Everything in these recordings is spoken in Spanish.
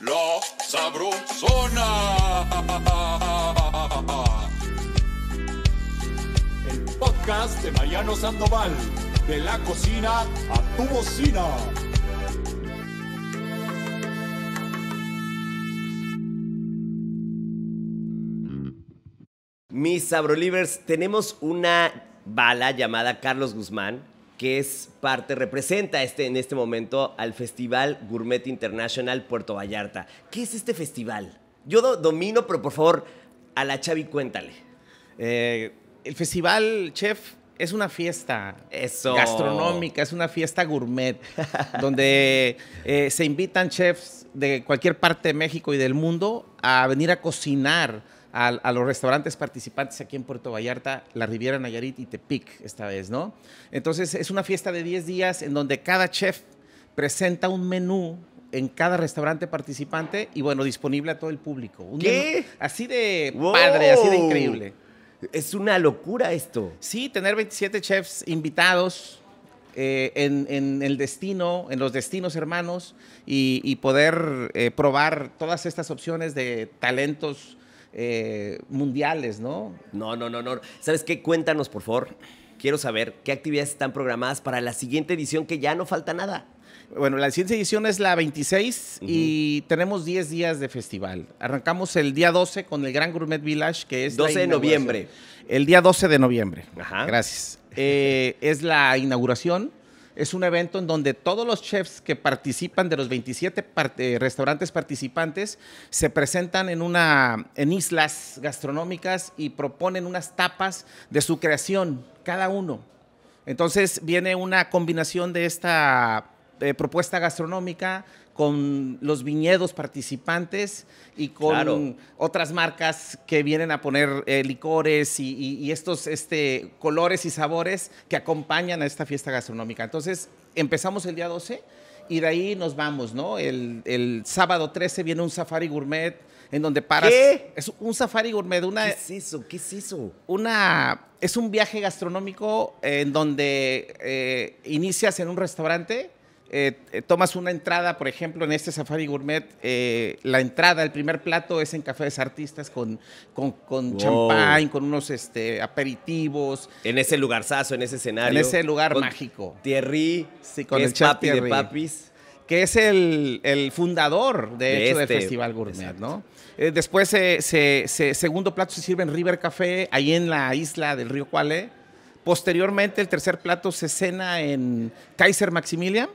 La Sabrosona. El podcast de Mariano Sandoval. De la cocina a tu bocina. Mis Sabrolivers, tenemos una bala llamada Carlos Guzmán, que es parte, representa este, en este momento al Festival Gourmet International Puerto Vallarta. ¿Qué es este festival? Yo do- domino, pero por favor, a la Chavi cuéntale. Eh, el festival, chef, es una fiesta Eso. gastronómica, es una fiesta gourmet, donde eh, se invitan chefs de cualquier parte de México y del mundo a venir a cocinar a, a los restaurantes participantes aquí en Puerto Vallarta, la Riviera Nayarit y Tepic esta vez, ¿no? Entonces es una fiesta de 10 días en donde cada chef presenta un menú en cada restaurante participante y bueno, disponible a todo el público. Un ¿Qué? menú así de ¡Wow! padre, así de increíble. Es una locura esto. Sí, tener 27 chefs invitados eh, en, en el destino, en los destinos hermanos, y, y poder eh, probar todas estas opciones de talentos eh, mundiales, ¿no? No, no, no, no. ¿Sabes qué? Cuéntanos, por favor. Quiero saber qué actividades están programadas para la siguiente edición, que ya no falta nada. Bueno, la siguiente edición es la 26 y tenemos 10 días de festival. Arrancamos el día 12 con el Gran Gourmet Village, que es la 12 de noviembre. El día 12 de noviembre. Ajá. Gracias. Eh, es la inauguración. Es un evento en donde todos los chefs que participan de los 27 par- eh, restaurantes participantes se presentan en, una, en islas gastronómicas y proponen unas tapas de su creación, cada uno. Entonces viene una combinación de esta eh, propuesta gastronómica con los viñedos participantes y con Claro. otras marcas que vienen a poner eh, licores y, y- y estos este, colores y sabores que acompañan a esta fiesta gastronómica. Entonces empezamos el día 12 y de ahí nos vamos, ¿no? El, el sábado 13 viene un safari gourmet en donde paras. ¿Qué? Es un safari gourmet, una, ¿Qué es eso? ¿Qué es eso? una, es un viaje gastronómico en donde eh, inicias en un restaurante, eh, eh, tomas una entrada, por ejemplo, en este Safari Gourmet, eh, la entrada, el primer plato es en cafés artistas con, con, con Wow. champán, con unos este, aperitivos. En ese lugarzazo, en ese escenario. En ese lugar con mágico. Thierry, Sí, con que el es papi de papis. que es el, el fundador, de, De hecho, este, del Festival Gourmet, exacto. ¿no? Eh, después, se- se- segundo plato se sirve en River Café, ahí en la isla del río Cuale. Posteriormente, el tercer plato se cena en Kaiser Maximilian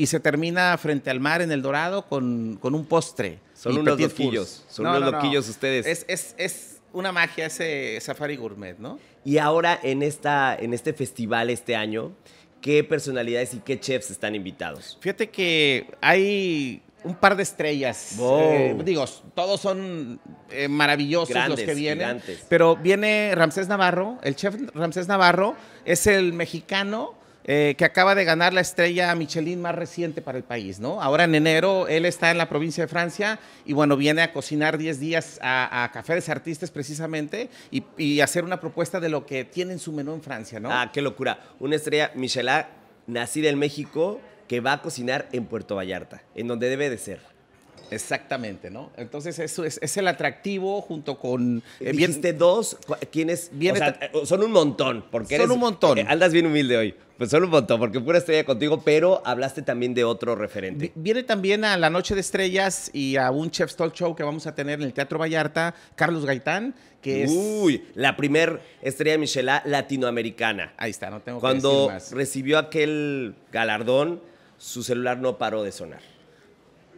y se termina frente al mar en El Dorado con, con un postre. Son unos loquillos, son unos loquillos ustedes. Es, es- es una magia ese Safari Gourmet, ¿no? Y ahora en, esta, en este festival este año, ¿qué personalidades y qué chefs están invitados? Fíjate que hay un par de estrellas. Wow. Eh, digo, todos son eh, maravillosos Grandes, los que vienen. gigantes. Pero viene Ramsés Navarro, el chef Ramsés Navarro es el mexicano eh, que acaba de ganar la estrella Michelin más reciente para el país, ¿no? Ahora en enero él está en la provincia de Francia y bueno, viene a cocinar 10 días a, a Café de Artistas precisamente y, y hacer una propuesta de lo que tiene en su menú en Francia, ¿no? Ah, qué locura. Una estrella Michelin nacida en México que va a cocinar en Puerto Vallarta, en donde debe de ser. Exactamente, ¿no? Entonces eso es, es el atractivo junto con... eh, bien- Dijiste dos, ¿quiénes? Viene o sea, eh, son un montón. Porque Son eres- un montón. eh, andas bien humilde hoy. Pues son un montón, porque pura estrella contigo, pero hablaste también de otro referente. Vi- Viene también a la Noche de Estrellas y a un Chef's Talk Show que vamos a tener en el Teatro Vallarta, Carlos Gaitán, que es... Uy, la primer estrella Michelin latinoamericana. Ahí está, no tengo que Cuando decir más. recibió aquel galardón, su celular no paró de sonar.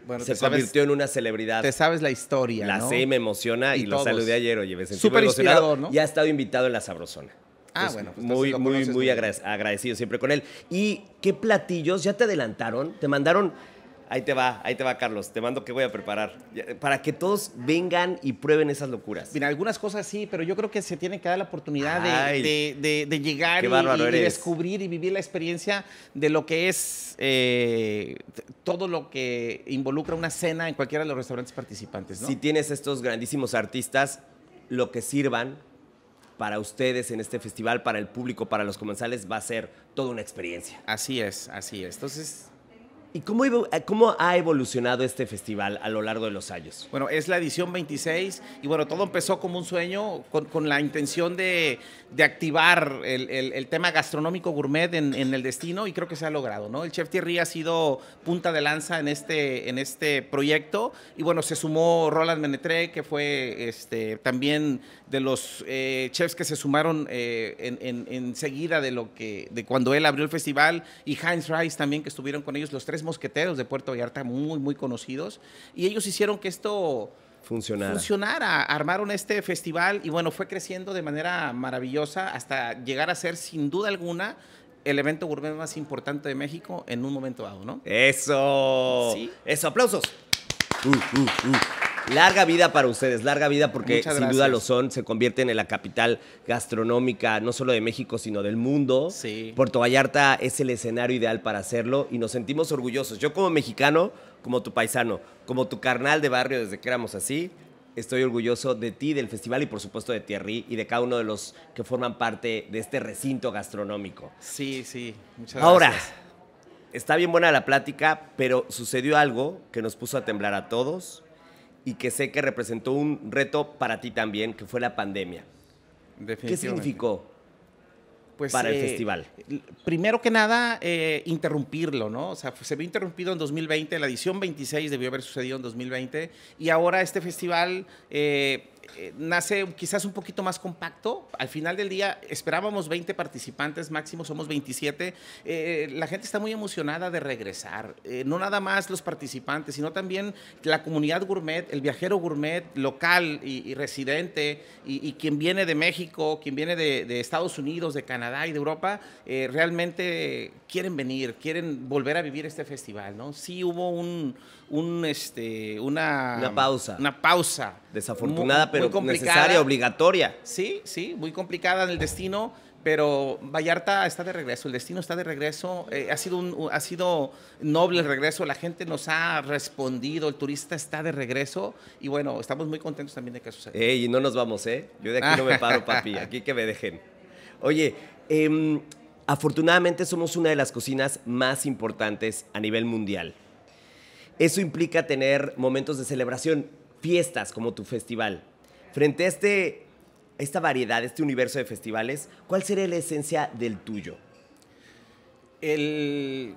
Bueno, Se sabes- convirtió en una celebridad. Te sabes la historia, La ¿no? sé y me emociona y, Y lo saludé ayer, oye, me sentí Súper emocionado. inspirador, ¿no? Y ha estado invitado en La Sabrosona. Ah, bueno, pues muy, muy, muy muy agra- agradecido siempre con él. ¿Y qué platillos ya te adelantaron? Te mandaron, ahí te va, ahí te va Carlos, te mando que voy a preparar, para que todos vengan y prueben esas locuras. Mira, algunas cosas sí, pero yo creo que se tiene que dar la oportunidad de, Ay. de- de- de llegar y, descubrir y vivir la experiencia de lo que es eh, todo lo que involucra una cena en cualquiera de los restaurantes participantes, ¿no? Si tienes estos grandísimos artistas, lo que sirvan para ustedes en este festival, para el público, para los comensales, va a ser toda una experiencia. Así es, así es. Entonces, ¿Y cómo, eh, cómo ha evolucionado este festival a lo largo de los años? Bueno, es la edición 26 y bueno, todo empezó como un sueño con, la intención de, de activar el, el- tema gastronómico gourmet en, en el destino y creo que se ha logrado, ¿no? El Chef Thierry ha sido punta de lanza en este, en este proyecto y bueno, se sumó Roland Menetré, que fue este, también de los eh, chefs que se sumaron eh, en, en- enseguida de lo que de cuando él abrió el festival y Heinz Rice también que estuvieron con ellos los tres mosqueteros de Puerto Vallarta muy muy conocidos y ellos hicieron que esto Funcionara. funcionara armaron este festival y bueno fue creciendo de manera maravillosa hasta llegar a ser sin duda alguna el evento gourmet más importante de México en un momento dado, ¿no? Eso. Sí. Eso, aplausos. Uh, uh, uh. Larga vida para ustedes, larga vida porque sin duda lo son, se convierten en la capital gastronómica no solo de México, sino del mundo. Sí. Puerto Vallarta es el escenario ideal para hacerlo y nos sentimos orgullosos. Yo como mexicano, como tu paisano, como tu carnal de barrio desde que éramos así, estoy orgulloso de ti, del festival y por supuesto de Thierry y de cada uno de los que forman parte de este recinto gastronómico. Sí, sí. Muchas Ahora, gracias. está bien buena la plática, pero sucedió algo que nos puso a temblar a todos y que sé que representó un reto para ti también, que fue la pandemia. ¿Qué significó? Pues, para el festival? l- Primero que nada, eh, interrumpirlo, ¿no? O sea, se vio interrumpido en 2020, la edición 26 debió haber sucedido en 2020, y ahora este festival eh, eh, nace quizás un poquito más compacto. Al final del día esperábamos 20 participantes, máximo somos 27. Eh, la gente está muy emocionada de regresar, Eh, no nada más los participantes, sino también la comunidad gourmet, el viajero gourmet local y, residente, y, quien viene de México, quien viene de, de Estados Unidos, de Canadá y de Europa, realmente quieren venir, quieren volver a vivir este festival, ¿no? Sí hubo un, un, este, una, Una pausa. Una pausa. Desafortunada, Muy- pero muy necesaria, obligatoria. Sí, sí, muy complicada en el destino, pero Vallarta está de regreso, el destino está de regreso, eh, ha, sido un, ha sido noble el regreso, la gente nos ha respondido, el turista está de regreso y bueno, estamos muy contentos también de que suceda. Ey, y no nos vamos, ¿eh? Yo de aquí no me paro, papi. Aquí que me dejen. Oye, em, afortunadamente somos una de las cocinas más importantes a nivel mundial. Eso implica tener momentos de celebración, fiestas como tu festival. Frente a este, esta variedad, este universo de festivales, ¿cuál sería la esencia del tuyo? El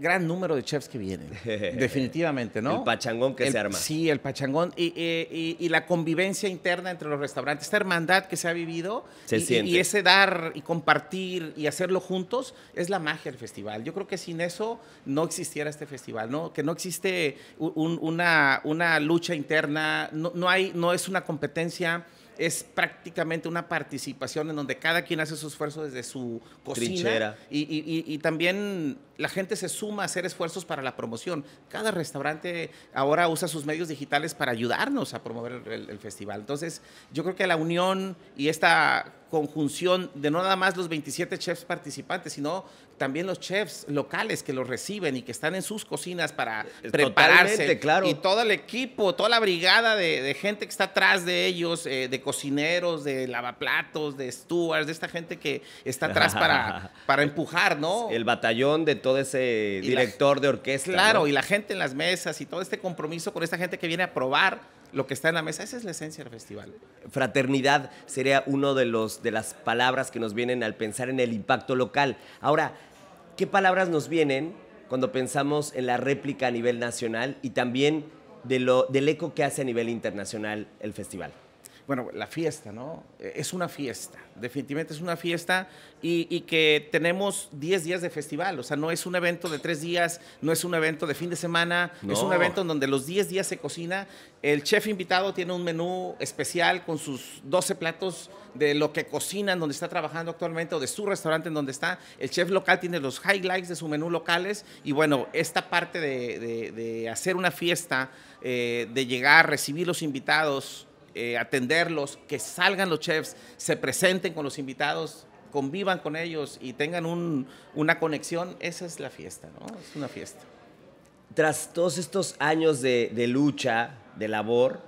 gran número de chefs que vienen, definitivamente, ¿no? El pachangón que El- se arma. Sí, el pachangón y, y- y- y la convivencia interna entre los restaurantes, esta hermandad que se ha vivido Se y, y- siente. y ese dar y compartir y hacerlo juntos es la magia del festival. Yo creo que sin eso no existiera este festival, ¿no? Que no existe un- una, una lucha interna, no, no hay, no es una competencia. Es prácticamente una participación en donde cada quien hace su esfuerzo desde su cocina y, y- y- y también la gente se suma a hacer esfuerzos para la promoción. Cada restaurante ahora usa sus medios digitales para ayudarnos a promover el, el- el festival. Entonces, yo creo que la unión y esta conjunción de no nada más los 27 chefs participantes, sino también los chefs locales que los reciben y que están en sus cocinas para prepararse. claro. Y todo el equipo, toda la brigada de, de gente que está atrás de ellos, eh, de cocineros, de lavaplatos, de stewards, de esta gente que está atrás para, para empujar, ¿no? El batallón de todo ese la- director de orquesta. Claro, ¿no? y la gente en las mesas y todo este compromiso con esta gente que viene a probar lo que está en la mesa, esa es la esencia del festival. fraternidad sería uno de los de las palabras que nos vienen al pensar en el impacto local. Ahora, ¿qué palabras nos vienen cuando pensamos en la réplica a nivel nacional y también del eco que hace a nivel internacional el festival? Bueno, la fiesta, ¿no? Eh, Es una fiesta, definitivamente es una fiesta y, y que tenemos 10 días de festival, o sea, no es un evento de tres días, no es un evento de fin de semana, es un evento en donde los 10 días se cocina. El chef invitado tiene un menú especial con sus 12 platos de lo que cocina en donde está trabajando actualmente o de su restaurante en donde está. El chef local tiene los highlights de su menú locales y bueno, esta parte de, de- de hacer una fiesta, eh, de llegar, recibir los invitados, eh, atenderlos, que salgan los chefs, se presenten con los invitados, convivan con ellos y tengan un- una conexión, esa es la fiesta, ¿no? Es una fiesta. Tras todos estos años de, de lucha, de labor,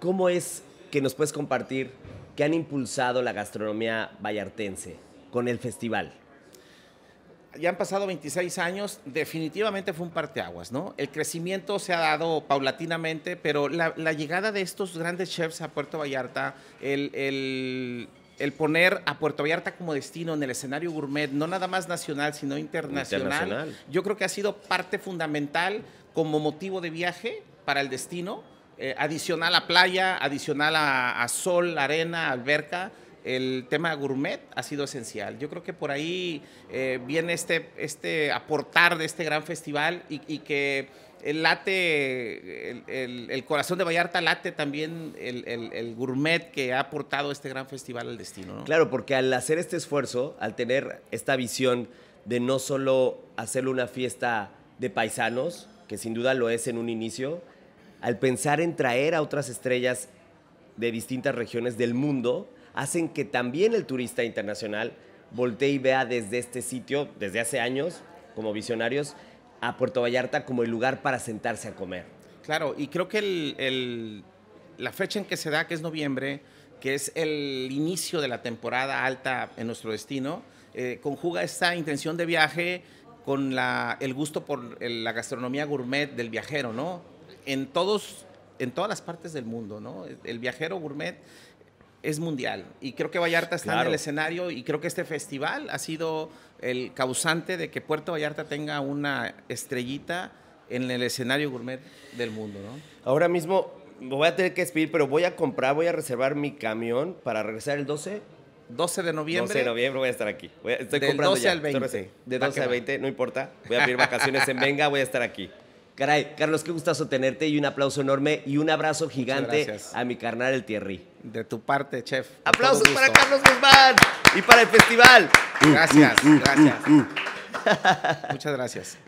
¿cómo es que nos puedes compartir que han impulsado la gastronomía vallartense con el festival? Ya han pasado 26 años, definitivamente fue un parteaguas, ¿no? El crecimiento se ha dado paulatinamente, pero la, la llegada de estos grandes chefs a Puerto Vallarta, el, el, el, poner a Puerto Vallarta como destino en el escenario gourmet, no nada más nacional, sino internacional, internacional. yo creo que ha sido parte fundamental como motivo de viaje para el destino, eh, adicional a playa, adicional a, a sol, arena, alberca el tema gourmet ha sido esencial. Yo creo que por ahí eh, viene este, este aportar de este gran festival y, que el late, el, corazón de Vallarta late también el, gourmet que ha aportado este gran festival al destino. Claro, porque al hacer este esfuerzo, al tener esta visión de no solo hacerlo una fiesta de paisanos, que sin duda lo es en un inicio, al pensar en traer a otras estrellas de distintas regiones del mundo, hacen que también el turista internacional voltee y vea desde este sitio, desde hace años, como visionarios, a Puerto Vallarta como el lugar para sentarse a comer. Claro, y creo que la fecha en que se da, que es noviembre, que es el inicio de la temporada alta en nuestro destino, eh, conjuga esta intención de viaje con el gusto por la gastronomía gourmet del viajero, ¿no? En todos, en todas las partes del mundo, ¿no? El viajero gourmet es mundial. Y creo que Vallarta está en el escenario y creo que este festival ha sido el causante de que Puerto Vallarta tenga una estrellita en el escenario gourmet del mundo. ¿no? Ahora mismo voy a tener que despedir, pero voy a comprar, voy a reservar mi camión para regresar el 12. 12 de noviembre. 12 de noviembre voy a estar aquí. estoy Del comprando 12 al 20. De 12 al 20, no importa. Voy a pedir vacaciones en Venga, voy a estar aquí. Caray, Carlos, qué gustazo tenerte y un aplauso enorme y un abrazo gigante a mi carnal el Thierry. De tu parte, chef. Aplausos para Carlos Guzmán y para el festival. Gracias, uh, uh, uh, gracias. Muchas gracias.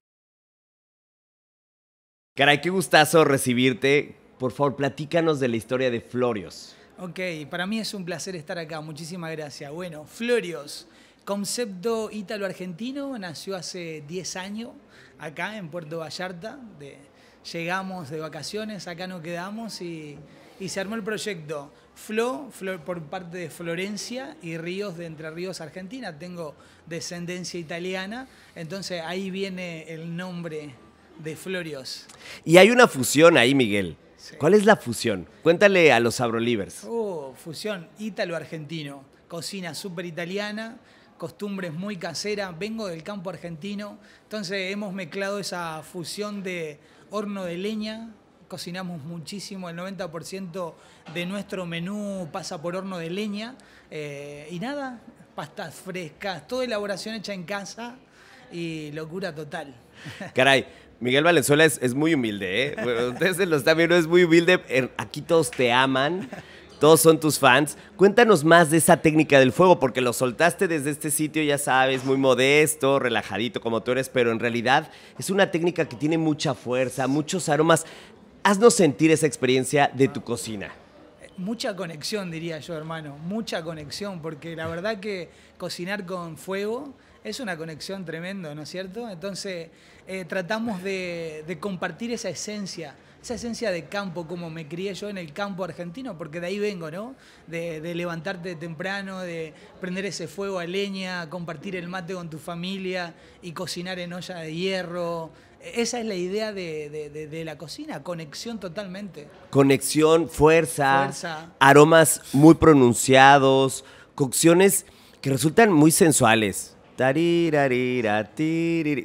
Caray, qué gustazo recibirte. Por favor, platícanos de la historia de Florios. Ok, para mí es un placer estar acá. Muchísimas gracias. Bueno, Florios, concepto ítalo-argentino, nació hace 10 años acá en Puerto Vallarta. De, llegamos de vacaciones, acá nos quedamos y, se armó el proyecto Flo, por parte de Florencia y Ríos de Entre Ríos, Argentina. Tengo descendencia italiana, entonces ahí viene el nombre de Florios. Y hay una fusión ahí, Miguel. ¿Cuál es la fusión? Cuéntale a los Abrolivers. Oh, fusión ítalo-argentino. Cocina súper italiana, costumbres muy caseras, vengo del campo argentino, entonces hemos mezclado esa fusión de horno de leña, cocinamos muchísimo, el 90% de nuestro menú pasa por horno de leña, eh, y nada, pastas frescas, toda elaboración hecha en casa y locura total. Caray, Miguel Valenzuela es, muy humilde, ¿eh? ustedes lo están viendo, es muy humilde, aquí todos te aman todos son tus fans. Cuéntanos más de esa técnica del fuego, porque lo soltaste desde este sitio, ya sabes, muy modesto, relajadito como tú eres, pero en realidad es una técnica que tiene mucha fuerza, muchos aromas. Haznos sentir esa experiencia de tu cocina. Mucha conexión, diría yo, hermano, mucha conexión, porque la verdad que cocinar con fuego es una conexión tremenda, ¿no es cierto? Entonces eh, tratamos de, de compartir esa esencia esa esencia de campo, como me crié yo en el campo argentino, porque de ahí vengo, ¿no? De, levantarte temprano, de prender ese fuego a leña, compartir el mate con tu familia y cocinar en olla de hierro. Esa es la idea de, la cocina, conexión totalmente. Conexión, fuerza, aromas muy pronunciados, cocciones que resultan muy sensuales.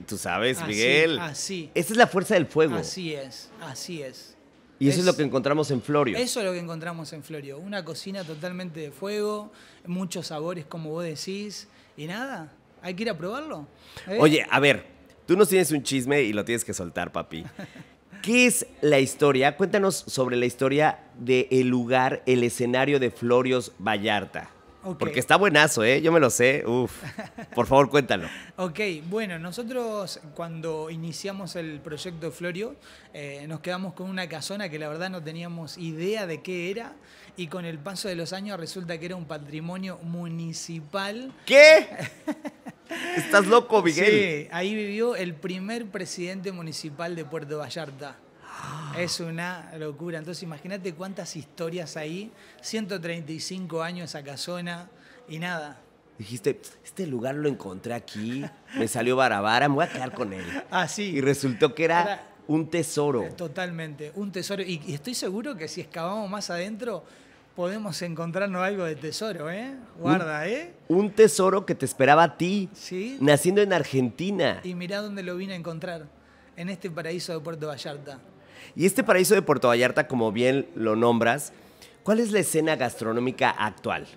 Tú sabes, Miguel. Así. Esa es la fuerza del fuego. Así es, así es. Y eso es, lo que encontramos en Florio. Eso es lo que encontramos en Florio. Una cocina totalmente de fuego, muchos sabores, como vos decís. Y nada, hay que ir a probarlo. ¿eh? Oye, a ver, tú nos tienes un chisme y lo tienes que soltar, papi. ¿Qué es la historia? Cuéntanos sobre la historia del lugar, el escenario de Florios Vallarta. Porque está buenazo, ¿eh? Yo me lo sé. Uf. Por favor, cuéntalo. ok, bueno, nosotros cuando iniciamos el proyecto Florio, eh, nos quedamos con una casona que la verdad no teníamos idea de qué era. Y con el paso de los años resulta que era un patrimonio municipal. ¿Qué? ¿Estás loco, Miguel? Sí, ahí vivió el primer presidente municipal de Puerto Vallarta. Es una locura. Entonces imagínate cuántas historias ahí. 135 años esa casona y nada. dijiste, este lugar lo encontré aquí, me salió barabara, me voy a quedar con él. Ah, sí. Y resultó que era, Era- un tesoro. Totalmente, un tesoro. Y, y estoy seguro que si excavamos más adentro, podemos encontrarnos algo de tesoro, ¿eh? Guarda, ¿eh? Un tesoro que te esperaba a ti, Sí. naciendo en Argentina. Y mirá dónde lo vine a encontrar, en este paraíso de Puerto Vallarta. Y este paraíso de Puerto Vallarta, como bien lo nombras, ¿cuál es la escena gastronómica actual?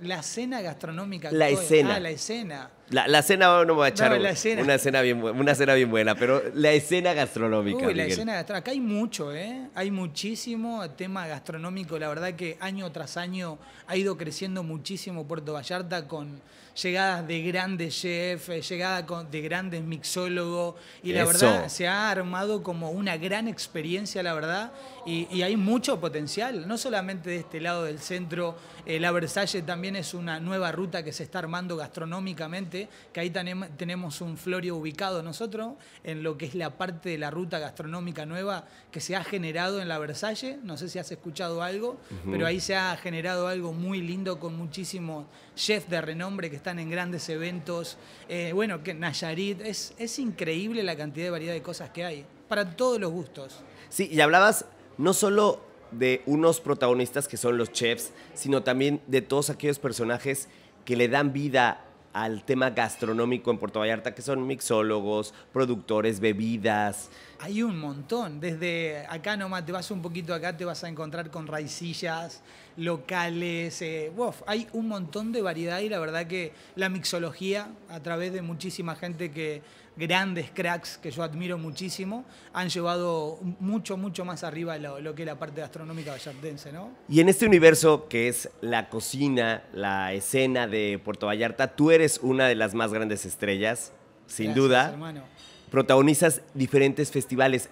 La cena gastronómica. La actual. escena. Ah, la escena. La, la cena no me voy a echar No, la escena. una cena bien una cena bien buena, pero la escena gastronómica. Uy, la Miguel. escena gastronómica. Acá hay mucho, ¿eh? Hay muchísimo tema gastronómico. La verdad que año tras año ha ido creciendo muchísimo Puerto Vallarta con llegadas de grandes chefs, eh, llegadas con- de grandes mixólogos. Y la verdad se ha armado como una gran experiencia, la verdad. Y, y hay mucho potencial, no solamente de este lado del centro. eh, la Versailles también es una nueva ruta que se está armando gastronómicamente, que ahí tenem- tenemos un Florio ubicado nosotros, en lo que es la parte de la ruta gastronómica nueva que se ha generado en la Versailles. No sé si has escuchado algo, pero ahí se ha generado algo muy lindo con muchísimos chefs de renombre que están en grandes eventos. Eh, bueno, que Nayarit, es, es increíble la cantidad de variedad de cosas que hay, para todos los gustos. Sí, y hablabas no solo de unos protagonistas que son los chefs, sino también de todos aquellos personajes que le dan vida al tema gastronómico en Puerto Vallarta, que son mixólogos, productores, bebidas. Hay un montón. Desde acá nomás, te vas un poquito acá, te vas a encontrar con raicillas locales. eh, hay un montón de variedad y la verdad que la mixología, a través de muchísima gente que, grandes cracks que yo admiro muchísimo, han llevado mucho, mucho más arriba lo, lo que es la parte gastronómica vallartense, ¿no? Y en este universo que es la cocina, la escena de Puerto Vallarta, tú eres una de las más grandes estrellas, sin Gracias, duda. hermano. Protagonizas diferentes festivales.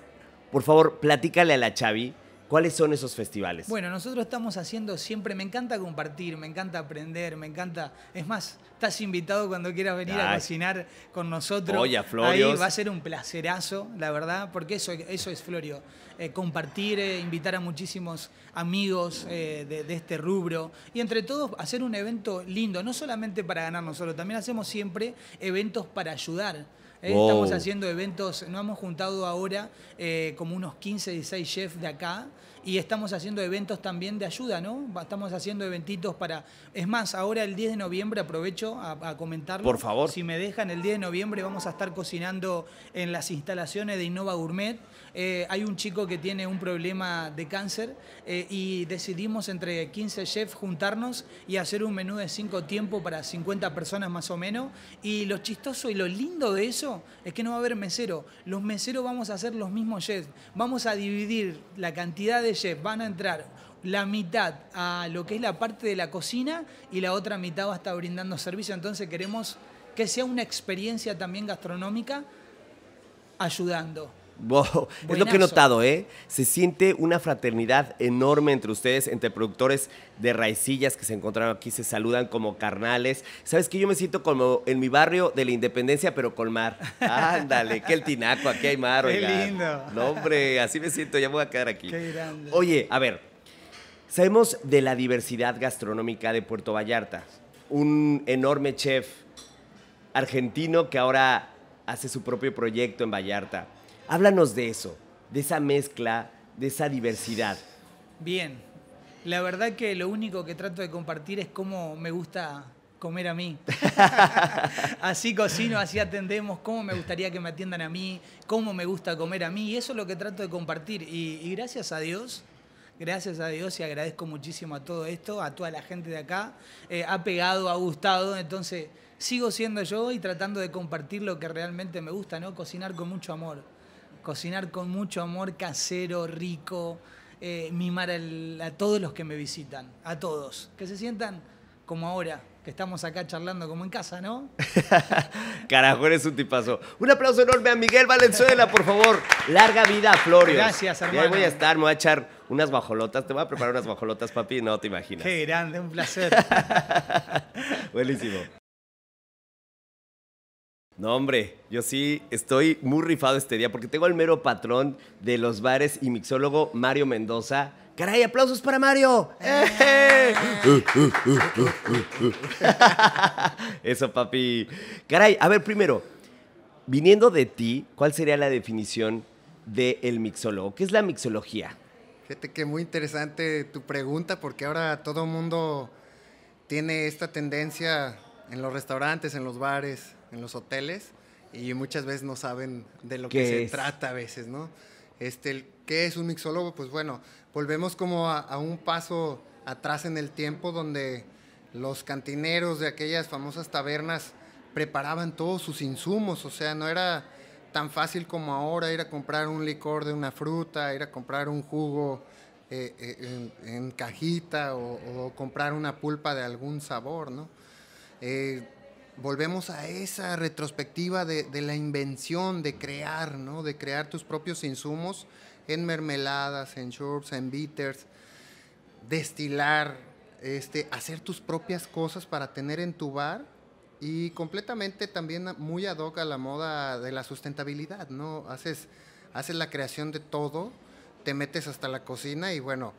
Por favor, platícale a la Chavi cuáles son esos festivales. Bueno, nosotros estamos haciendo siempre, me encanta compartir, me encanta aprender, me encanta. Es más, estás invitado cuando quieras venir a cocinar con nosotros. Oye, a Ahí va a ser un placerazo, la verdad, porque eso, eso es Florio. Eh, compartir, eh, invitar a muchísimos amigos eh, de, de este rubro y entre todos hacer un evento lindo, no solamente para ganar nosotros, también hacemos siempre eventos para ayudar. Eh, Wow. Estamos haciendo eventos, nos hemos juntado ahora eh, como unos 15, 16 chefs de acá y estamos haciendo eventos también de ayuda, ¿no? Estamos haciendo eventitos para... Es más, ahora el 10 de noviembre aprovecho a, a comentarlo. Por favor. Si me dejan, el 10 de noviembre vamos a estar cocinando en las instalaciones de Innova Gourmet. Eh, hay un chico que tiene un problema de cáncer eh, y decidimos entre 15 chefs juntarnos y hacer un menú de 5 tiempos para 50 personas más o menos. Y lo chistoso y lo lindo de eso es que no va a haber mesero. Los meseros vamos a ser los mismos chefs. Vamos a dividir la cantidad de Van a entrar la mitad a lo que es la parte de la cocina y la otra mitad va a estar brindando servicio. Entonces queremos que sea una experiencia también gastronómica ayudando. Wow, Es lo que he notado, ¿eh? Se siente una fraternidad enorme entre ustedes, entre productores de raicillas que se encontraron aquí, se saludan como carnales. ¿Sabes que Yo me siento como en mi barrio de la Independencia, pero con mar. Ándale, que el tinaco, aquí hay mar, Qué oigan. lindo. No, hombre, así me siento, ya me voy a quedar aquí. Qué grande. Oye, a ver, sabemos de la diversidad gastronómica de Puerto Vallarta. Un enorme chef argentino que ahora hace su propio proyecto en Vallarta. Háblanos de eso, de esa mezcla, de esa diversidad. Bien, la verdad que lo único que trato de compartir es cómo me gusta comer a mí. así cocino, así atendemos, cómo me gustaría que me atiendan a mí, cómo me gusta comer a mí, y eso es lo que trato de compartir. Y, y gracias a Dios, gracias a Dios y agradezco muchísimo a todo esto, a toda la gente de acá, eh, ha pegado, ha gustado, entonces sigo siendo yo y tratando de compartir lo que realmente me gusta, ¿no? Cocinar con mucho amor, cocinar con mucho amor casero, rico, eh, mimar a todos los que me visitan, a todos, que se sientan como ahora, que estamos acá charlando como en casa, ¿no? Carajo, eres un tipazo. Un aplauso enorme a Miguel Valenzuela, por favor. Larga vida Florio. Gracias, hermano. voy a estar, me voy a echar unas guajolotas. Te voy a preparar unas guajolotas, papi, no te imaginas. Qué grande, un placer. Buenísimo. No, hombre, yo sí estoy muy rifado este día porque tengo al mero patrón de los bares y mixólogo Mario Mendoza. ¡Caray, aplausos para Mario! Eso, papi. Caray, a ver, primero, viniendo de ti, ¿cuál sería la definición del el mixólogo? ¿Qué es la mixología? Fíjate que muy interesante tu pregunta porque ahora todo el mundo tiene esta tendencia en los restaurantes, en los bares, en los hoteles y muchas veces no saben de lo que ¿Qué se es? trata a veces, ¿no? Este, ¿Qué es un mixólogo? Pues bueno, volvemos como a, a un paso atrás en el tiempo donde los cantineros de aquellas famosas tabernas preparaban todos sus insumos, o sea, no era tan fácil como ahora ir a comprar un licor de una fruta, ir a comprar un jugo eh, eh, en, en cajita o, o comprar una pulpa de algún sabor, ¿no? Eh, volvemos a esa retrospectiva de, la invención, de crear, ¿no? De crear tus propios insumos en mermeladas, en sherbs, en bitters, destilar, este, hacer tus propias cosas para tener en tu bar y completamente también muy ad hoc a la moda de la sustentabilidad, ¿no? Haces, haces la creación de todo, te metes hasta la cocina y bueno,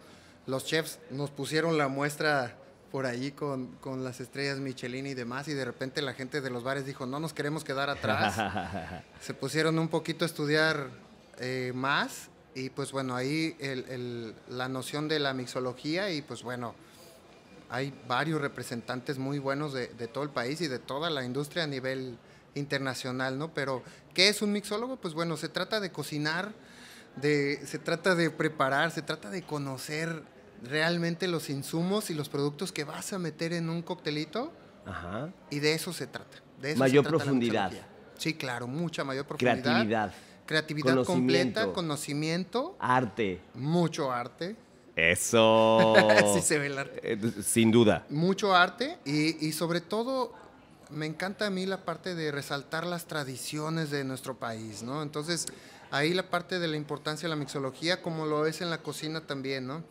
los chefs nos pusieron la muestra por allí con, con las estrellas Michelin y demás y de repente la gente de los bares dijo, no nos queremos quedar atrás. Se pusieron un poquito a estudiar eh, más y pues bueno, ahí el- el- la noción de la mixología y pues bueno, hay varios representantes muy buenos de, de todo el país y de toda la industria a nivel internacional, ¿no? Pero, ¿qué es un mixólogo? Pues bueno, se trata de cocinar, de, se trata de preparar, se trata de conocer realmente los insumos y los productos que vas a meter en un coctelito Ajá. y de eso se trata. De eso Mayor se trata profundidad. Sí, claro, mucha mayor profundidad. Creatividad. Creatividad Conocimiento. completa, conocimiento, Arte. mucho arte. Eso. Sí se ve el arte. Eh, Sin duda. mucho arte y, y sobre todo me encanta a mí la parte de resaltar las tradiciones de nuestro país, ¿no? Entonces, ahí la parte de la importancia de la mixología, como lo es en la cocina también, ¿no?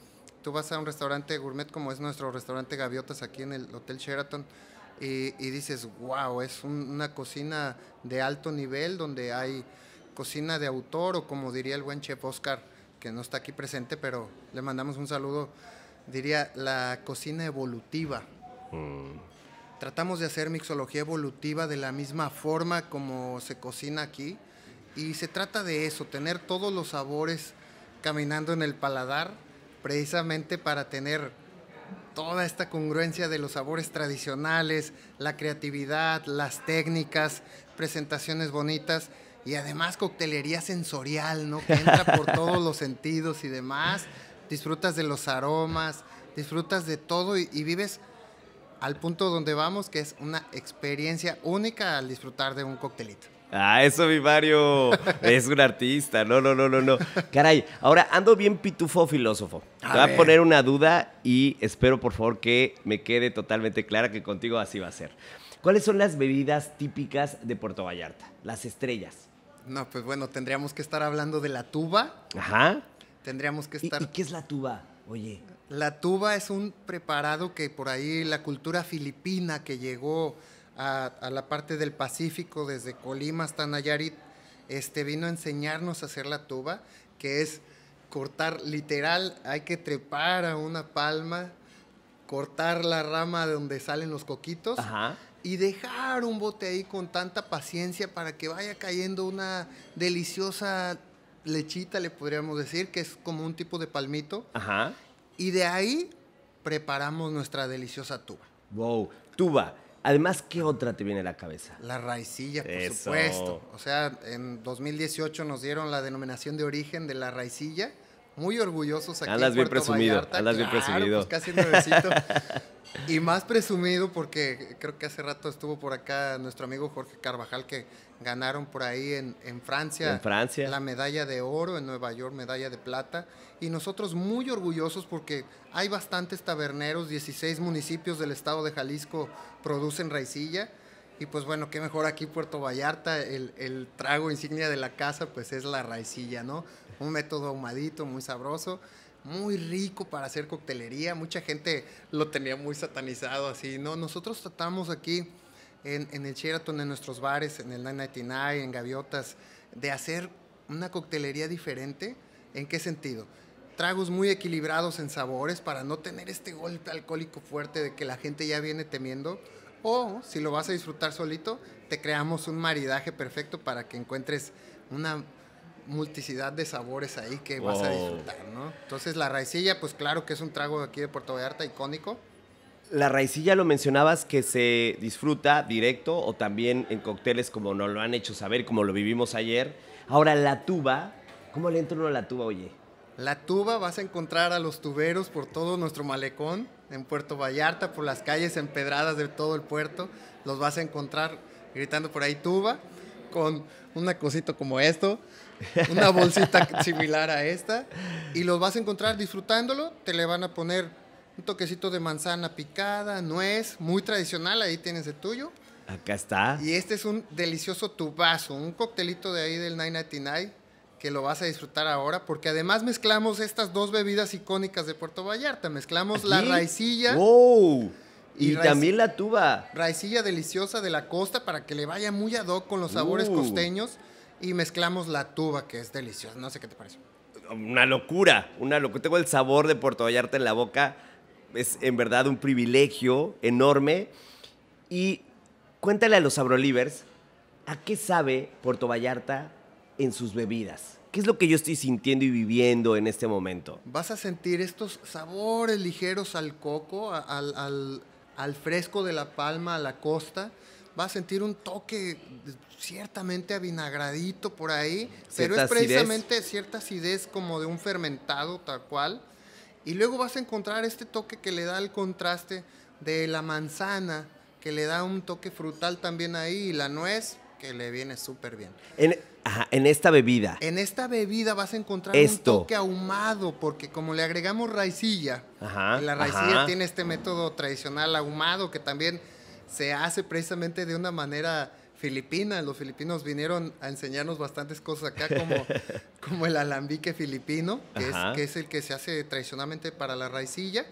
Tú vas a un restaurante gourmet como es nuestro restaurante Gaviotas aquí en el Hotel Sheraton y, y dices, wow, es un- una cocina de alto nivel donde hay cocina de autor o como diría el buen chef Oscar, que no está aquí presente, pero le mandamos un saludo, diría la cocina evolutiva. Tratamos de hacer mixología evolutiva de la misma forma como se cocina aquí y se trata de eso, tener todos los sabores caminando en el paladar, precisamente para tener toda esta congruencia de los sabores tradicionales, la creatividad, las técnicas, presentaciones bonitas y además coctelería sensorial, ¿no? Que entra por todos los sentidos y demás. Disfrutas de los aromas, disfrutas de todo y, y vives al punto donde vamos, que es una experiencia única al disfrutar de un coctelito. Ah, eso, mi Mario. Es un artista. No, no, no, no, no. Caray, ahora ando bien pitufo filósofo. Te A voy a poner una duda y espero, por favor, que me quede totalmente clara que contigo así va a ser. ¿Cuáles son las bebidas típicas de Puerto Vallarta? Las estrellas. No, pues bueno, tendríamos que estar hablando de la tuba, Ajá. tendríamos que ¿Y, estar... y qué es la tuba? Oye. La tuba es un preparado que por ahí la cultura filipina que llegó a, a la parte del Pacífico, desde Colima hasta Nayarit, este, vino a enseñarnos a hacer la tuba, que es cortar literal, hay que trepar a una palma, cortar la rama de donde salen los coquitos Ajá. y dejar un bote ahí con tanta paciencia para que vaya cayendo una deliciosa lechita, le podríamos decir, que es como un tipo de palmito. Ajá. Y de ahí preparamos nuestra deliciosa tuba. Wow. Tuba. Además, ¿qué otra te viene a la cabeza? La raicilla, por Eso. supuesto. O sea, en 2018 nos dieron la denominación de origen de la raicilla. Muy orgullosos aquí Andas en bien presumido, Vallarta. andas bien presumido. Pues casi nuevecito. y más presumido porque creo que hace rato estuvo por acá nuestro amigo Jorge Carvajal que ganaron por ahí en, en Francia. En Francia. La medalla de oro, en Nueva York medalla de plata. Y nosotros muy orgullosos porque hay bastantes taberneros, 16 municipios del estado de Jalisco producen raicilla. Y pues bueno, qué mejor aquí Puerto Vallarta, el, el trago insignia de la casa pues es la raicilla, ¿no? Un método ahumadito, muy sabroso, muy rico para hacer coctelería. Mucha gente lo tenía muy satanizado así, ¿no? Nosotros tratamos aquí en, en el Sheraton, en nuestros bares, en el 999, en Gaviotas, de hacer una coctelería diferente. ¿En qué sentido? Tragos muy equilibrados en sabores para no tener este golpe alcohólico fuerte de que la gente ya viene temiendo. O si lo vas a disfrutar solito, te creamos un maridaje perfecto para que encuentres una multicidad de sabores ahí que vas a disfrutar, ¿no? Entonces la raicilla, pues claro que es un trago aquí de Puerto Vallarta icónico. La raicilla lo mencionabas que se disfruta directo o también en cócteles como nos lo han hecho saber, como lo vivimos ayer. Ahora la tuba, ¿cómo le entra uno a la tuba, oye? La tuba vas a encontrar a los tuberos por todo nuestro malecón, en Puerto Vallarta, por las calles empedradas de todo el puerto. Los vas a encontrar gritando por ahí tuba, con una cosita como esto, una bolsita similar a esta, y los vas a encontrar disfrutándolo. Te le van a poner un toquecito de manzana picada, nuez, muy tradicional, ahí tienes el tuyo. Acá está. Y este es un delicioso tubazo, un coctelito de ahí del 999 que lo vas a disfrutar ahora porque además mezclamos estas dos bebidas icónicas de Puerto Vallarta. Mezclamos la raicilla, ¡Wow! Y, también la tuba. raicilla deliciosa de la costa para que le vaya muy ad hoc con los sabores Uh. costeños y mezclamos la tuba que es deliciosa. No sé qué te parece. Una locura, una locura. Tengo el sabor de Puerto Vallarta en la boca. Es en verdad un privilegio enorme. Y cuéntale a los Abrolivers, ¿a qué sabe Puerto Vallarta en sus bebidas? ¿Qué es lo que yo estoy sintiendo y viviendo en este momento? Vas a sentir estos sabores ligeros al coco, al, al- al fresco de la palma, a la costa. Vas a sentir un toque ciertamente avinagradito por ahí, pero es precisamente cierta acidez como de un fermentado tal cual. Y luego vas a encontrar este toque que le da el contraste de la manzana, que le da un toque frutal también ahí, y la nuez, que le viene súper bien. En, ajá, en esta bebida. En esta bebida vas a encontrar Esto. un toque ahumado, porque como le agregamos raicilla, Ajá, la raicilla ajá. tiene este método tradicional ahumado que también se hace precisamente de una manera filipina. Los filipinos vinieron a enseñarnos bastantes cosas acá, como, como el alambique filipino, que es, Ajá. que es el que se hace tradicionalmente para la raicilla.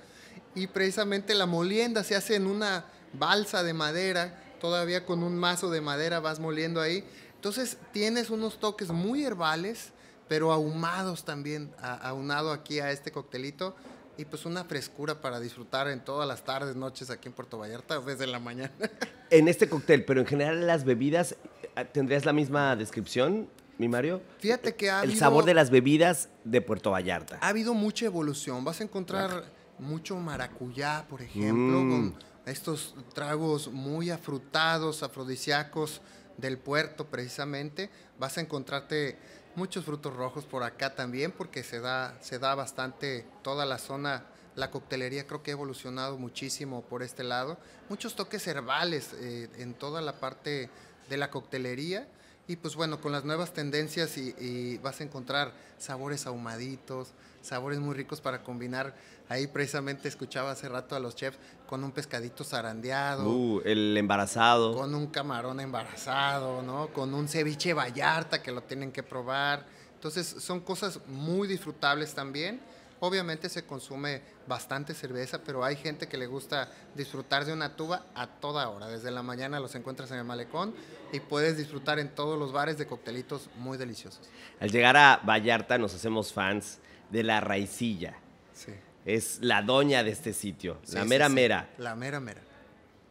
Y precisamente la molienda se hace en una balsa de madera, todavía con un mazo de madera vas moliendo ahí. Entonces tienes unos toques muy herbales, pero ahumados también, a- aunado aquí a este coctelito. Y pues una frescura para disfrutar en todas las tardes, noches aquí en Puerto Vallarta, desde la mañana. En este cóctel, pero en general las bebidas, eh, ¿tendrías la misma descripción, mi Mario? Fíjate que ha El habido- sabor de las bebidas de Puerto Vallarta. Ha habido mucha evolución. Vas a encontrar mucho maracuyá, por ejemplo, Mm. con estos tragos muy afrutados, afrodisíacos del puerto, precisamente. Vas a encontrarte muchos frutos rojos por acá también, porque se da, se da bastante toda la zona. La coctelería creo que ha evolucionado muchísimo por este lado. Muchos toques herbales eh, en toda la parte de la coctelería. Y pues bueno, con las nuevas tendencias y, y vas a encontrar sabores ahumaditos, sabores muy ricos para combinar. Ahí precisamente escuchaba hace rato a los chefs con un pescadito zarandeado, Uh, el embarazado. con un camarón embarazado, ¿no? Con un ceviche vallarta que lo tienen que probar. Entonces son cosas muy disfrutables también. Obviamente se consume bastante cerveza, pero hay gente que le gusta disfrutar de una tuba a toda hora. Desde la mañana los encuentras en el malecón y puedes disfrutar en todos los bares de coctelitos muy deliciosos. Al llegar a Vallarta nos hacemos fans de la raicilla. Sí. Es la doña de este sitio, Sí, la mera sí. mera. La mera mera.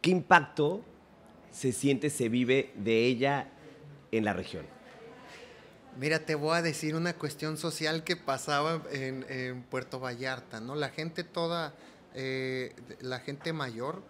¿Qué impacto se siente, se vive de ella en la región? Mira, te voy a decir una cuestión social que pasaba en, en Puerto Vallarta, ¿no? La gente toda, eh, la gente mayor,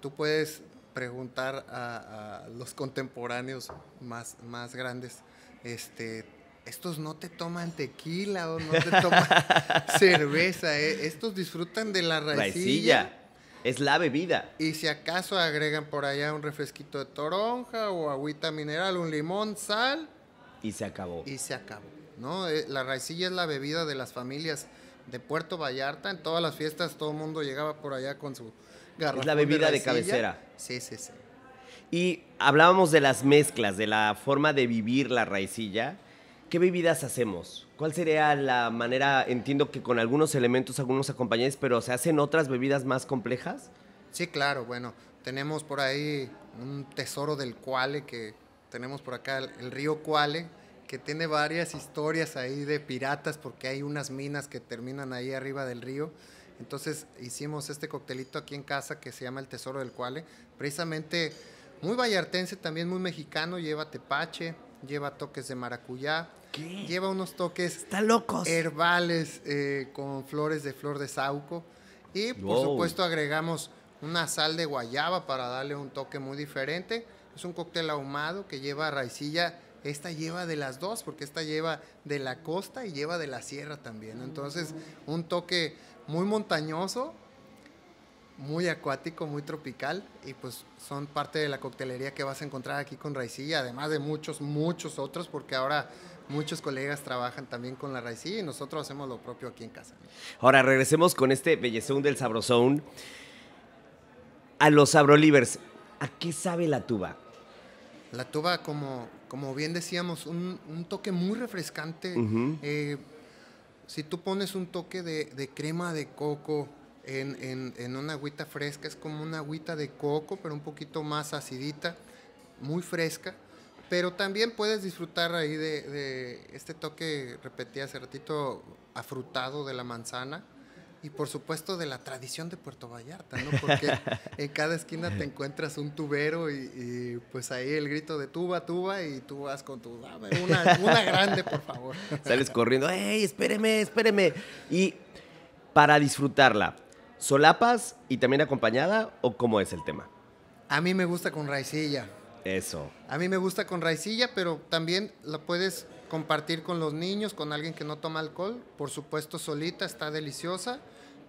tú puedes preguntar a, a los contemporáneos más, más grandes, este, estos no te toman tequila o no te toman cerveza, ¿eh? estos disfrutan de la raicilla. Raicilla. Es la bebida. Y si acaso agregan por allá un refresquito de toronja o agüita mineral, un limón, sal, Y se acabó. y se acabó. ¿no? Eh, La raicilla es la bebida de las familias de Puerto Vallarta. En todas las fiestas todo el mundo llegaba por allá con su garrafón la bebida de cabecera. Sí, sí, sí. Y hablábamos de las mezclas, de la forma de vivir la raicilla. ¿Qué bebidas hacemos? ¿Cuál sería la manera? Entiendo que con algunos elementos, algunos acompañantes, pero ¿se hacen otras bebidas más complejas? Sí, claro, bueno. Tenemos por ahí un tesoro del Cuale, que tenemos por acá el, el río Cuale, que tiene varias historias ahí de piratas, porque hay unas minas que terminan ahí arriba del río. Entonces hicimos este coctelito aquí en casa que se llama el Tesoro del Cuale, precisamente muy vallartense, también muy mexicano, lleva tepache, lleva toques de maracuyá, lleva unos toques Están locos. herbales eh, con flores de flor de sauco y por Wow. supuesto agregamos una sal de guayaba para darle un toque muy diferente. Es un cóctel ahumado que lleva raicilla. Esta lleva de las dos, porque esta lleva de la costa y lleva de la sierra también. Entonces, un toque muy montañoso, muy acuático, muy tropical. Y pues son parte de la coctelería que vas a encontrar aquí con raicilla, además de muchos, muchos otros, porque ahora muchos colegas trabajan también con la raicilla y nosotros hacemos lo propio aquí en casa. Ahora regresemos con este bellezón del sabrosón. A los sabrolivers, ¿a qué sabe la tuba? La tuba, como, como bien decíamos, un, un toque muy refrescante. Eh, si tú pones un toque de, de crema de coco en, en- en una agüita fresca, es como una agüita de coco, pero un poquito más acidita, muy fresca. Pero también puedes disfrutar ahí de, de este toque, repetí hace ratito, afrutado de la manzana. Y por supuesto de la tradición de Puerto Vallarta, ¿no? Porque en cada esquina te encuentras un tubero y, y, pues ahí el grito de tuba, tuba y tú vas con tu, dame una, una grande, por favor. Sales corriendo, ¡ey, espéreme, espéreme! Y para disfrutarla, ¿solapas y también acompañada o cómo es el tema? A mí me gusta con raicilla. Eso. A mí me gusta con raicilla, pero también la puedes compartir con los niños, con alguien que no toma alcohol. Por supuesto, solita está deliciosa.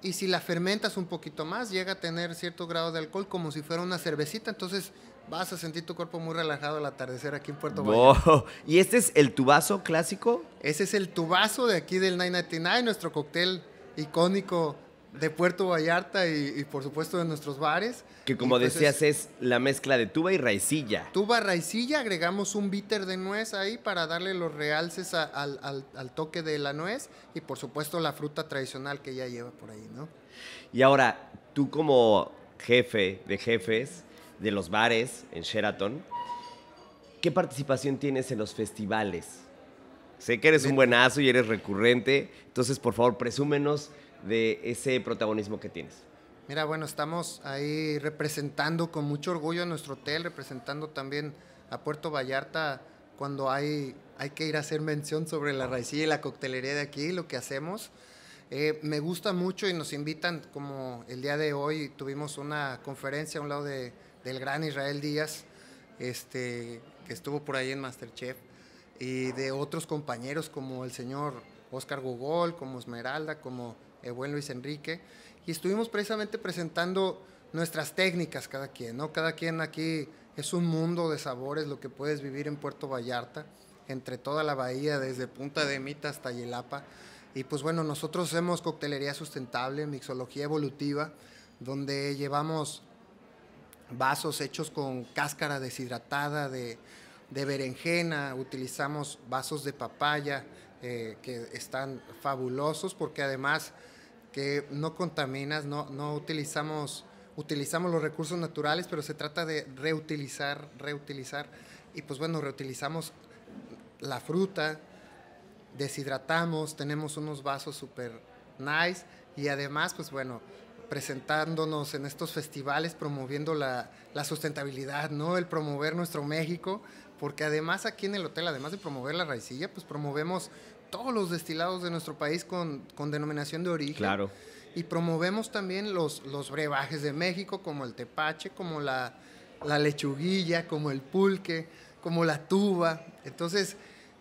Y si la fermentas un poquito más, llega a tener cierto grado de alcohol como si fuera una cervecita. Entonces vas a sentir tu cuerpo muy relajado al atardecer aquí en Puerto Vallarta. Oh, ¿Y este es el tubazo clásico? Ese es el tubazo de aquí del 999, nuestro cóctel icónico de Puerto Vallarta y, y, por supuesto de nuestros bares. Que como pues, decías es la mezcla de tuba y raicilla. Tuba raicilla, agregamos un bitter de nuez ahí para darle los realces a- al, al- al toque de la nuez y por supuesto la fruta tradicional que ya lleva por ahí, ¿no? Y ahora, tú como jefe de jefes de los bares en Sheraton, ¿qué participación tienes en los festivales? Sé que eres un buenazo y eres recurrente, entonces por favor presúmenos de ese protagonismo que tienes. Mira, bueno, estamos ahí representando con mucho orgullo a nuestro hotel, representando también a Puerto Vallarta cuando hay, hay que ir a hacer mención sobre la raicilla y la coctelería de aquí, lo que hacemos. Eh, me gusta mucho y nos invitan, como el día de hoy tuvimos una conferencia a un lado de, del gran Israel Díaz, este, que estuvo por ahí en Masterchef, y de otros compañeros como el señor Oscar Gogol, como Esmeralda, como el buen Luis Enrique, y estuvimos precisamente presentando nuestras técnicas cada quien, ¿no? Cada quien aquí es un mundo de sabores lo que puedes vivir en Puerto Vallarta, entre toda la bahía, desde Punta de Mita hasta Yelapa. Y pues bueno, nosotros hacemos coctelería sustentable, mixología evolutiva, donde llevamos vasos hechos con cáscara deshidratada de, de berenjena, utilizamos vasos de papaya eh, que están fabulosos porque además que no contaminas, no, no utilizamos, utilizamos los recursos naturales, pero se trata de reutilizar, reutilizar. Y pues bueno, reutilizamos la fruta, deshidratamos, tenemos unos vasos súper nice y además, pues bueno, presentándonos en estos festivales, promoviendo la, la, sustentabilidad, ¿no? El promover nuestro México, porque además aquí en el hotel, además de promover la raicilla, pues promovemos todos los destilados de nuestro país con, con denominación de origen. Claro. Y promovemos también los, los brebajes de México, como el tepache, como la, la lechuguilla, como el pulque, como la tuba. Entonces,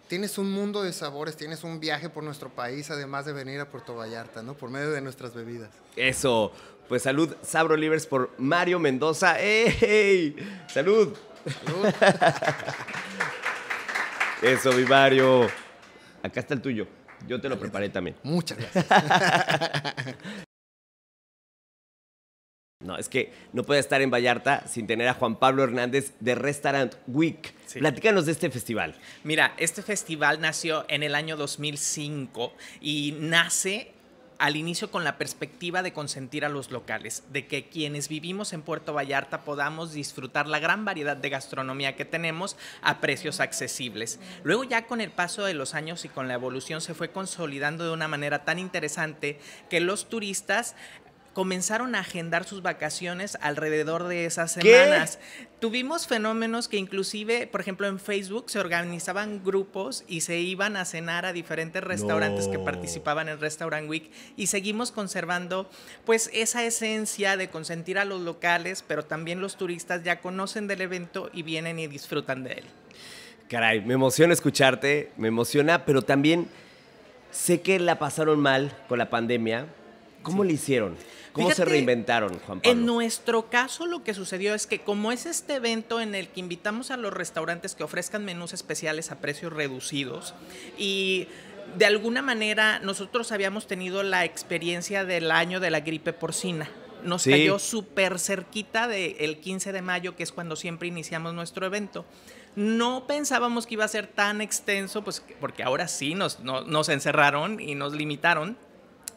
tienes un mundo de sabores, tienes un viaje por nuestro país, además de venir a Puerto Vallarta, ¿no? Por medio de nuestras bebidas. Eso, pues salud, Sabro Livers por Mario Mendoza. ¡Ey! ¡Salud! Salud. Eso, mi Mario. Acá está el tuyo. Yo te lo preparé también. Muchas gracias. No, es que no puede estar en Vallarta sin tener a Juan Pablo Hernández de Restaurant Week. Sí. Platícanos de este festival. Mira, este festival nació en el año 2005 y nace al inicio con la perspectiva de consentir a los locales, de que quienes vivimos en Puerto Vallarta podamos disfrutar la gran variedad de gastronomía que tenemos a precios accesibles. Luego ya con el paso de los años y con la evolución se fue consolidando de una manera tan interesante que los turistas comenzaron a agendar sus vacaciones alrededor de esas ¿Qué? semanas. Tuvimos fenómenos que inclusive, por ejemplo, en Facebook se organizaban grupos y se iban a cenar a diferentes restaurantes que participaban en Restaurant Week y seguimos conservando pues esa esencia de consentir a los locales, pero también los turistas ya conocen del evento y vienen y disfrutan de él. Caray, me emociona escucharte, me emociona, pero también sé que la pasaron mal con la pandemia. ¿Cómo le hicieron? ¿Cómo se reinventaron, Juan Pablo? En nuestro caso lo que sucedió es que como es este evento en el que invitamos a los restaurantes que ofrezcan menús especiales a precios reducidos y de alguna manera nosotros habíamos tenido la experiencia del año de la gripe porcina. Nos Sí. cayó súper cerquita del 15 de mayo, que es cuando siempre iniciamos nuestro evento. No pensábamos que iba a ser tan extenso, pues porque ahora sí nos, no- nos encerraron y nos limitaron.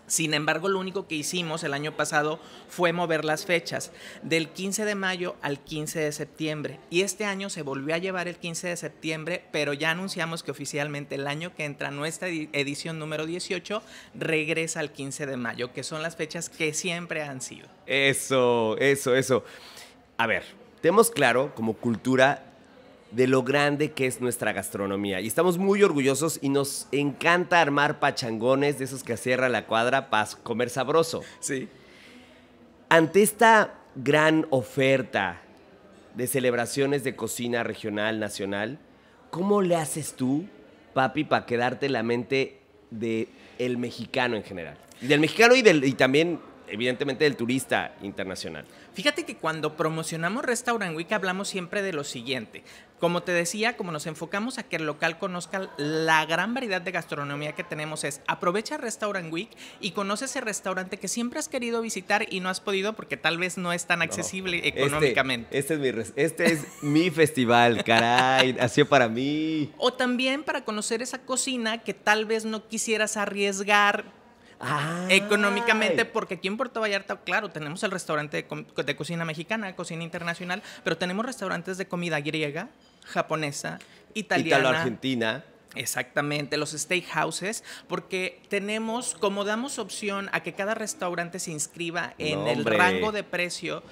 Sin embargo, lo único que hicimos el año pasado fue mover las fechas del 15 de mayo al 15 de septiembre. Y este año se volvió a llevar el 15 de septiembre, pero ya anunciamos que oficialmente el año que entra nuestra edi- edición número 18 regresa al 15 de mayo, que son las fechas que siempre han sido. Eso, eso, eso. A ver, tenemos claro como cultura de lo grande que es nuestra gastronomía. Y estamos muy orgullosos y nos encanta armar pachangones de esos que cierra la cuadra para comer sabroso. Sí. Ante esta gran oferta de celebraciones de cocina regional, nacional, ¿cómo le haces tú, papi, para quedarte la mente de el mexicano en general? Y del mexicano y, del, y también, evidentemente, del turista internacional. Fíjate que cuando promocionamos Restaurant Week hablamos siempre de lo siguiente. Como te decía, como nos enfocamos a que el local conozca la gran variedad de gastronomía que tenemos es aprovecha Restaurant Week y conoce ese restaurante que siempre has querido visitar y no has podido porque tal vez no es tan accesible Este- económicamente. Este, es mi, res- este es mi festival, caray, nació para mí. O también para conocer esa cocina que tal vez no quisieras arriesgar Económicamente, porque aquí en Puerto Vallarta, claro, tenemos el restaurante de, cocina mexicana, cocina internacional, pero tenemos restaurantes de comida griega, japonesa, italiana. Italo-Argentina. Exactamente, los steakhouses, porque tenemos, como damos opción a que cada restaurante se inscriba en No, el rango de precio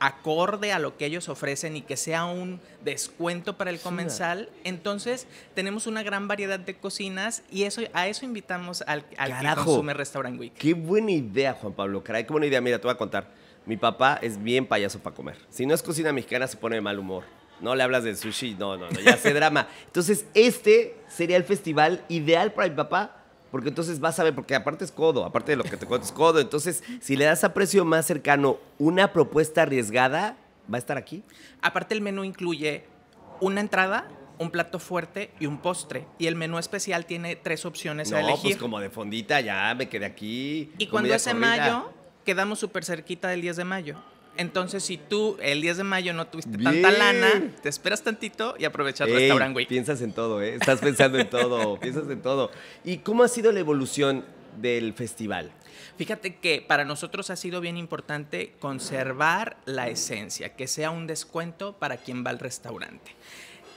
acorde a lo que ellos ofrecen y que sea un descuento para el comensal, entonces tenemos una gran variedad de cocinas y eso a eso invitamos al, al que consume Restaurant Week. Qué buena idea, Juan Pablo. Caray, qué buena idea. Mira, te voy a contar. Mi papá es bien payaso para comer. Si no es cocina mexicana, se pone de mal humor. No le hablas de sushi, no, no, no, ya hace drama. Entonces, este sería el festival ideal para mi papá, porque entonces vas a ver, porque aparte es codo, aparte de lo que te cuento es codo. Entonces, si le das a precio más cercano una propuesta arriesgada, va a estar aquí. Aparte el menú incluye una entrada, un plato fuerte y un postre. Y el menú especial tiene tres opciones a No, elegir. pues como de fondita, ya me quedé aquí. Y cuando es en mayo, quedamos súper cerquita del 10 de mayo. Entonces, si tú el 10 de mayo no tuviste Bien. tanta lana, te esperas tantito y aprovechas Ey, Restaurant Week. Piensas en todo, ¿eh? Estás pensando en todo, piensas en todo. ¿Y cómo ha sido la evolución del festival? Fíjate que para nosotros ha sido bien importante conservar la esencia, que sea un descuento para quien va al restaurante.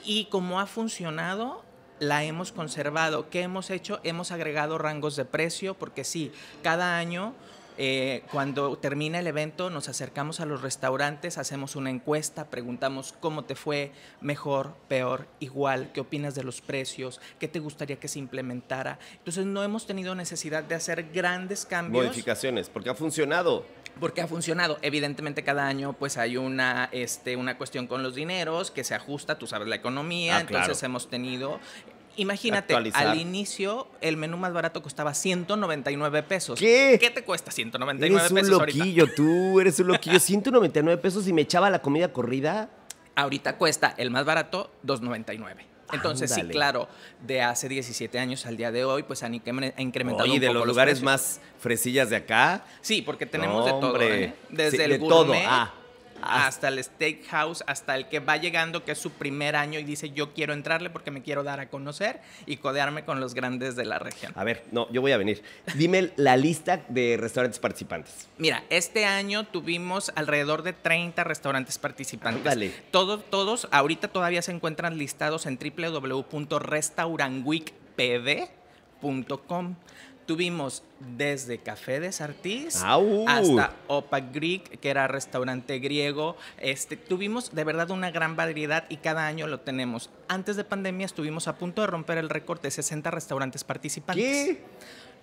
Y como ha funcionado, la hemos conservado. ¿Qué hemos hecho? Hemos agregado rangos de precio, porque sí, cada año eh, cuando termina el evento nos acercamos a los restaurantes, hacemos una encuesta, preguntamos cómo te fue, mejor, peor, igual, qué opinas de los precios, qué te gustaría que se implementara. Entonces no hemos tenido necesidad de hacer grandes cambios Modificaciones, porque ha funcionado. porque ha funcionado. Evidentemente cada año pues hay una, este, una cuestión con los dineros que se ajusta, tú sabes la economía, Ah, entonces claro. hemos tenido... Imagínate, Actualizar. al inicio el menú más barato costaba 199 pesos. ¿Qué? ¿Qué te cuesta 199 Eres un pesos ahorita? loquillo, tú eres un loquillo. 199 pesos y me echaba la comida corrida. Ahorita cuesta el más barato 299. Entonces, sí, claro, de hace 17 años al día de hoy, pues han incre- incrementado Oye, un de poco los lugares más fresillas de acá. Sí, porque tenemos No, de todo. ¿eh? Desde Sí, el de todo, gourmet ah. Hasta el steakhouse, hasta el que va llegando, que es su primer año y dice yo quiero entrarle porque me quiero dar a conocer y codearme con los grandes de la región. A ver, no, yo voy a venir. Dime la lista de restaurantes participantes. Mira, este año tuvimos alrededor de 30 restaurantes participantes. Ándale. Todos, todos ahorita todavía se encuentran listados en www.restaurantweekpd.com. Tuvimos desde Café de Sartís Au. hasta Opa Greek, que era restaurante griego. Este, tuvimos de verdad una gran variedad y cada año lo tenemos. Antes de pandemia estuvimos a punto de romper el récord de 60 restaurantes participantes. ¿Qué?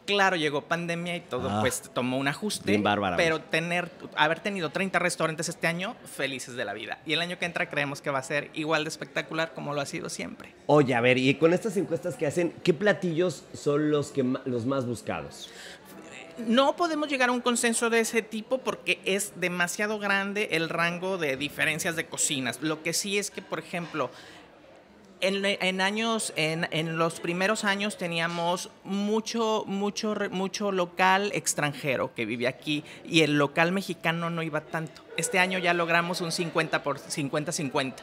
Claro, llegó pandemia y todo Ah. pues tomó un ajuste. Bien bárbara, Pero tener, haber tenido 30 restaurantes este año, felices de la vida. Y el año que entra creemos que va a ser igual de espectacular como lo ha sido siempre. Oye, a ver, y con estas encuestas que hacen, ¿qué platillos son los, que los más buscados? No podemos llegar a un consenso de ese tipo porque es demasiado grande el rango de diferencias de cocinas. Lo que sí es que, por ejemplo, en, en años, en, en los primeros años teníamos mucho, mucho, mucho local extranjero que vivía aquí y el local mexicano no iba tanto. Este año ya logramos un 50 por 50-50.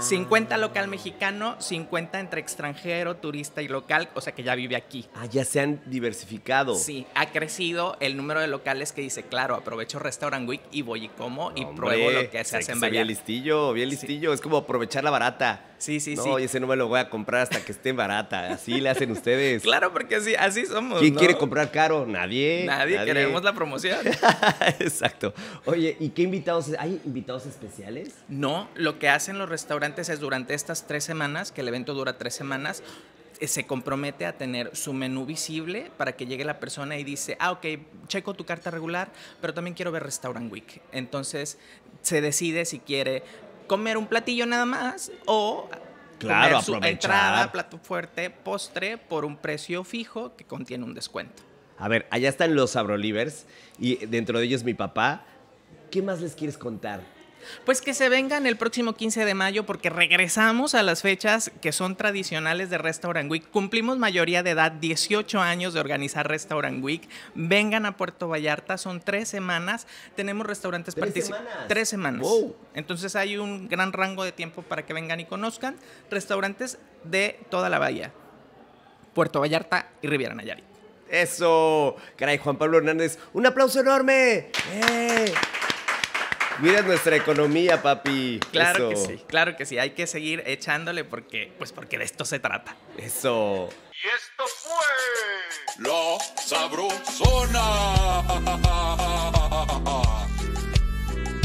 50 local mexicano, 50 entre extranjero, turista y local, o sea que ya vive aquí. Ah, ya se han diversificado. Sí, ha crecido el número de locales que dice, claro, aprovecho Restaurant Week y voy y como y Hombre, pruebo lo que se hay hace en Bien listillo, bien listillo. Es como aprovechar la barata. Sí, sí, no, sí. y ese no me lo voy a comprar hasta que esté barata. Así le hacen ustedes. Claro, porque así, así somos. ¿Quién ¿no? quiere comprar caro? Nadie. Nadie, queremos la promoción. Exacto. Oye, ¿y qué invitados? ¿Hay invitados especiales? No, lo que hacen los restaurantes es durante estas tres semanas, que el evento dura tres semanas, eh, se compromete a tener su menú visible para que llegue la persona y dice, ah, ok, checo tu carta regular, pero también quiero ver Restaurant Week. Entonces se decide si quiere comer un platillo nada más o Claro, comer su aprovechar. entrada, plato fuerte, postre por un precio fijo que contiene un descuento. A ver, allá están los Abrolivers y dentro de ellos mi papá. ¿Qué más les quieres contar? Pues que se vengan el próximo 15 de mayo porque regresamos a las fechas que son tradicionales de Restaurant Week. Cumplimos mayoría de edad, 18 años de organizar Restaurant Week. Vengan a Puerto Vallarta, son tres semanas. Tenemos restaurantes ¿Tres partici- semanas? Tres semanas. Wow. Entonces hay un gran rango de tiempo para que vengan y conozcan restaurantes de toda la bahía. Puerto Vallarta y Riviera Nayarit. Eso. Caray, Juan Pablo Hernández, un aplauso enorme. ¡Eh! Mira nuestra economía, papi. Claro Eso. que sí, claro que sí. Hay que seguir echándole porque, pues porque de esto se trata. Eso. Y esto fue La Sabrosona.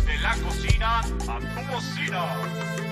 De la cocina a tu bocina.